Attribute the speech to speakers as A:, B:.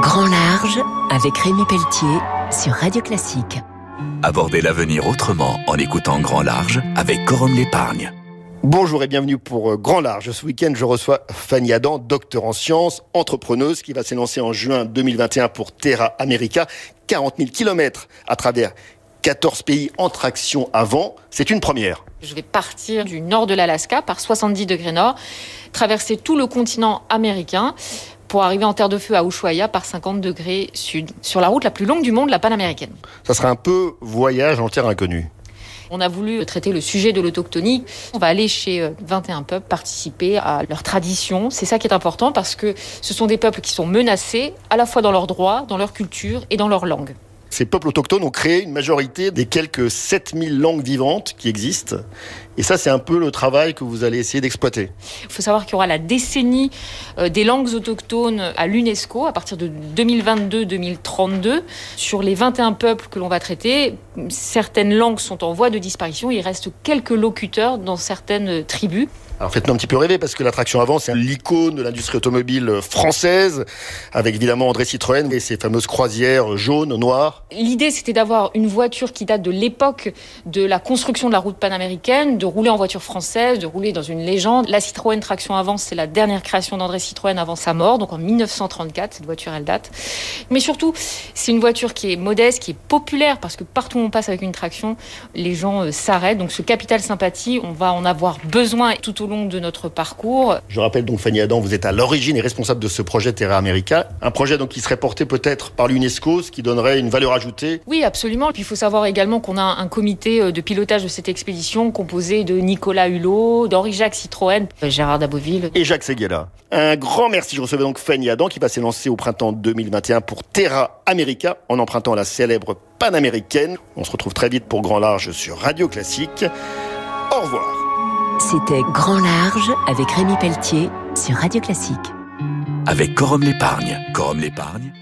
A: Grand Large avec Rémi Pelletier sur Radio Classique.
B: Abordez l'avenir autrement en écoutant Grand Large avec Corum l'épargne.
C: Bonjour et bienvenue pour euh, Grand Large. Ce week-end, je reçois Fanny Adam, docteur en sciences, entrepreneuse, qui va s'élancer en juin 2021 pour Terra America. 40 000 kilomètres à travers 14 pays en traction avant. C'est une première.
D: Je vais partir du nord de l'Alaska par 70 degrés nord, traverser tout le continent américain pour arriver en terre de feu à Ushuaia par 50 degrés sud, sur la route la plus longue du monde, la panaméricaine.
C: Ça sera un peu voyage en terre inconnue.
D: On a voulu traiter le sujet de l'autoctonie. On va aller chez 21 euh, peuples, participer à leur tradition. C'est ça qui est important parce que ce sont des peuples qui sont menacés à la fois dans leurs droits, dans leur culture et dans leur langue.
C: Ces peuples autochtones ont créé une majorité des quelques 7000 langues vivantes qui existent. Et ça, c'est un peu le travail que vous allez essayer d'exploiter.
D: Il faut savoir qu'il y aura la décennie euh, des langues autochtones à l'UNESCO à partir de 2022-2032. Sur les 21 peuples que l'on va traiter, certaines langues sont en voie de disparition. Il reste quelques locuteurs dans certaines tribus.
C: Alors faites-nous un petit peu rêver parce que l'attraction avant, c'est l'icône de l'industrie automobile française, avec évidemment André Citroën et ses fameuses croisières jaunes, noires.
D: L'idée, c'était d'avoir une voiture qui date de l'époque de la construction de la route panaméricaine, de rouler en voiture française, de rouler dans une légende. La Citroën traction avant, c'est la dernière création d'André Citroën avant sa mort, donc en 1934, cette voiture, elle date. Mais surtout, c'est une voiture qui est modeste, qui est populaire, parce que partout où on passe avec une traction, les gens euh, s'arrêtent. Donc ce capital sympathie, on va en avoir besoin tout au long de notre parcours.
C: Je rappelle donc Fanny Adam, vous êtes à l'origine et responsable de ce projet Terra America, un projet donc qui serait porté peut-être par l'UNESCO, ce qui donnerait une valeur ajoutée.
D: Oui, absolument. Puis il faut savoir également qu'on a un comité euh, de pilotage de cette expédition composé de Nicolas Hulot, d'Henri-Jacques Citroën, Gérard Daboville
C: et Jacques Seguela. Un grand merci. Je recevais donc Fanny Adam qui va s'élancer au printemps 2021 pour Terra America en empruntant la célèbre panaméricaine. On se retrouve très vite pour Grand Large sur Radio Classique. Au revoir.
A: C'était Grand Large avec Rémi Pelletier sur Radio Classique.
B: Avec Corum l'épargne. Corum l'épargne